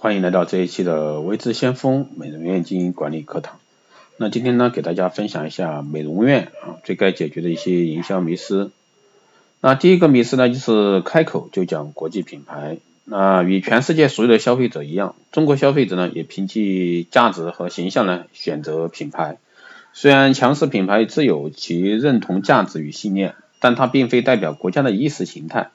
欢迎来到这一期的微知先锋美容院经营管理课堂。那今天呢，给大家分享一下美容院啊最该解决的一些营销迷思。那第一个迷思呢，就是开口就讲国际品牌。那与全世界所有的消费者一样，中国消费者呢也凭借价值和形象呢选择品牌。虽然强势品牌自有其认同价值与信念，但它并非代表国家的意识形态。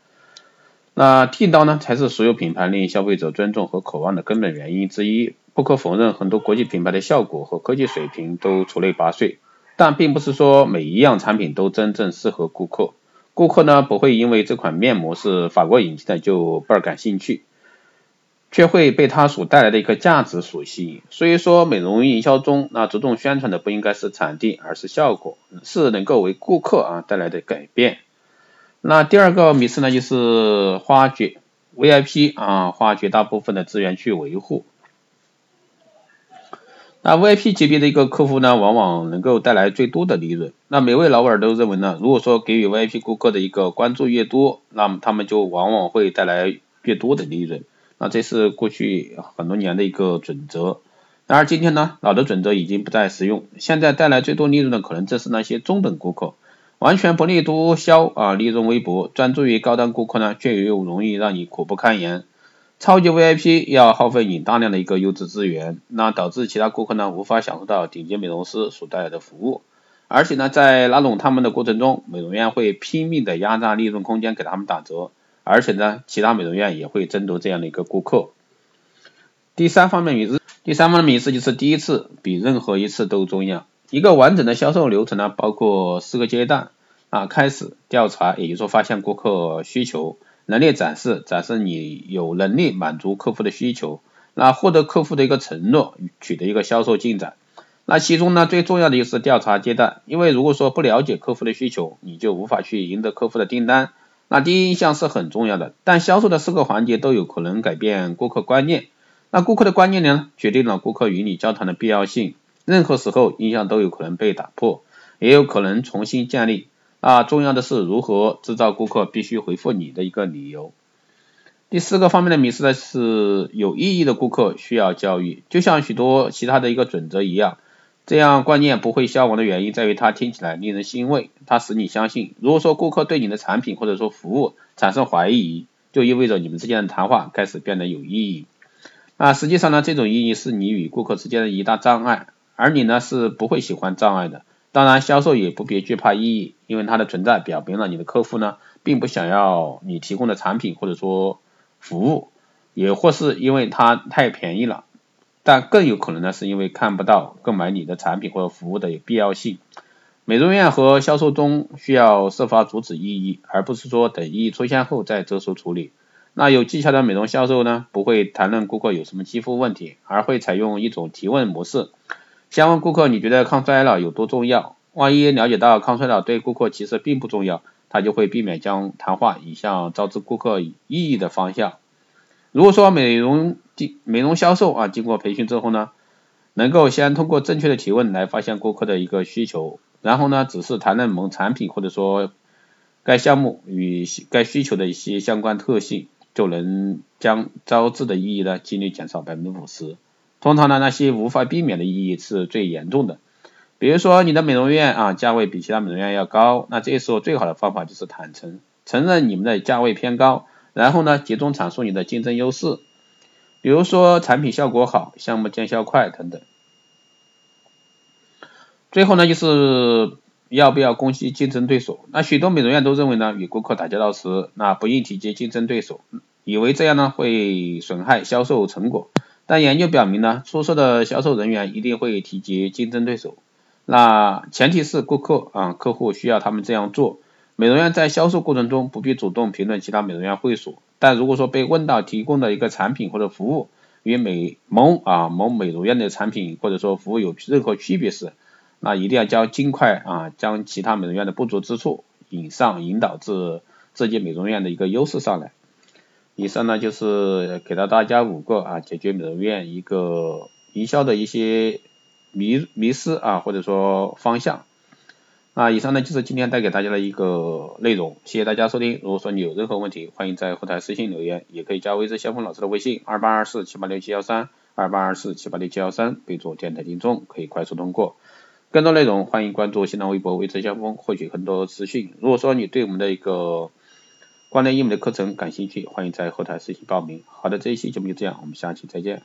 那地道呢，才是所有品牌令消费者尊重和渴望的根本原因之一。不可否认，很多国际品牌的效果和科技水平都出类拔萃，但并不是说每一样产品都真正适合顾客。顾客呢，不会因为这款面膜是法国引进的就倍儿感兴趣，却会被它所带来的一个价值所吸引。所以说，美容营销中，那着重宣传的不应该是产地，而是效果，是能够为顾客啊带来的改变。那第二个迷思呢，就是花绝 VIP 啊，花绝大部分的资源去维护。那 VIP 级别的一个客户呢，往往能够带来最多的利润。那每位老板都认为呢，如果说给予 VIP 顾客的一个关注越多，那么他们就往往会带来越多的利润。那这是过去很多年的一个准则。然而今天呢，老的准则已经不再实用。现在带来最多利润的，可能正是那些中等顾客。完全不利多销啊，利润微薄，专注于高端顾客呢，却又容易让你苦不堪言。超级 VIP 要耗费你大量的一个优质资源，那导致其他顾客呢无法享受到顶尖美容师所带来的服务，而且呢，在拉拢他们的过程中，美容院会拼命的压榨利润空间给他们打折，而且呢，其他美容院也会争夺这样的一个顾客。第三方面名字，第三方面名字就是第一次比任何一次都重要。一个完整的销售流程呢，包括四个阶段啊，开始调查，也就是说发现顾客需求，能力展示，展示你有能力满足客户的需求，那获得客户的一个承诺，取得一个销售进展。那其中呢，最重要的就是调查阶段，因为如果说不了解客户的需求，你就无法去赢得客户的订单。那第一印象是很重要的，但销售的四个环节都有可能改变顾客观念。那顾客的观念呢，决定了顾客与你交谈的必要性。任何时候，印象都有可能被打破，也有可能重新建立。啊，重要的是如何制造顾客必须回复你的一个理由。第四个方面的迷失呢是有意义的顾客需要教育，就像许多其他的一个准则一样，这样观念不会消亡的原因在于它听起来令人欣慰，它使你相信。如果说顾客对你的产品或者说服务产生怀疑，就意味着你们之间的谈话开始变得有意义。啊，实际上呢，这种意义是你与顾客之间的一大障碍。而你呢是不会喜欢障碍的，当然销售也不必惧怕意义，因为它的存在表明了你的客户呢并不想要你提供的产品或者说服务，也或是因为它太便宜了，但更有可能呢是因为看不到购买你的产品或者服务的必要性。美容院和销售中需要设法阻止异议，而不是说等异议出现后再着手处理。那有技巧的美容销售呢不会谈论顾客有什么肌肤问题，而会采用一种提问模式。先问顾客你觉得抗衰老有多重要？万一了解到抗衰老对顾客其实并不重要，他就会避免将谈话引向招致顾客异议的方向。如果说美容经美容销售啊，经过培训之后呢，能够先通过正确的提问来发现顾客的一个需求，然后呢，只是谈论某产品或者说该项目与该需求的一些相关特性，就能将招致的异议呢几率减少百分之五十。通常呢，那些无法避免的异议是最严重的。比如说，你的美容院啊，价位比其他美容院要高，那这时候最好的方法就是坦诚，承认你们的价位偏高，然后呢，集中阐述你的竞争优势，比如说产品效果好，项目见效快等等。最后呢，就是要不要攻击竞争对手？那许多美容院都认为呢，与顾客打交道时，那不应提及竞争对手，以为这样呢会损害销售成果。但研究表明呢，出色的销售人员一定会提及竞争对手，那前提是顾客啊客户需要他们这样做。美容院在销售过程中不必主动评论其他美容院会所，但如果说被问到提供的一个产品或者服务与美某啊某美容院的产品或者说服务有任何区别时，那一定要将尽快啊将其他美容院的不足之处引上，引导至自己美容院的一个优势上来。以上呢就是给到大家五个啊解决美容院一个营销的一些迷迷失啊或者说方向。啊，以上呢就是今天带给大家的一个内容，谢谢大家收听。如果说你有任何问题，欢迎在后台私信留言，也可以加微之先锋老师的微信二八二四七八六七幺三二八二四七八六七幺三，备注电台听众，可以快速通过。更多内容欢迎关注新浪微博微之先锋，获取更多资讯。如果说你对我们的一个关联英语的课程感兴趣，欢迎在后台私信报名。好的，这一期节目就这样，我们下期再见。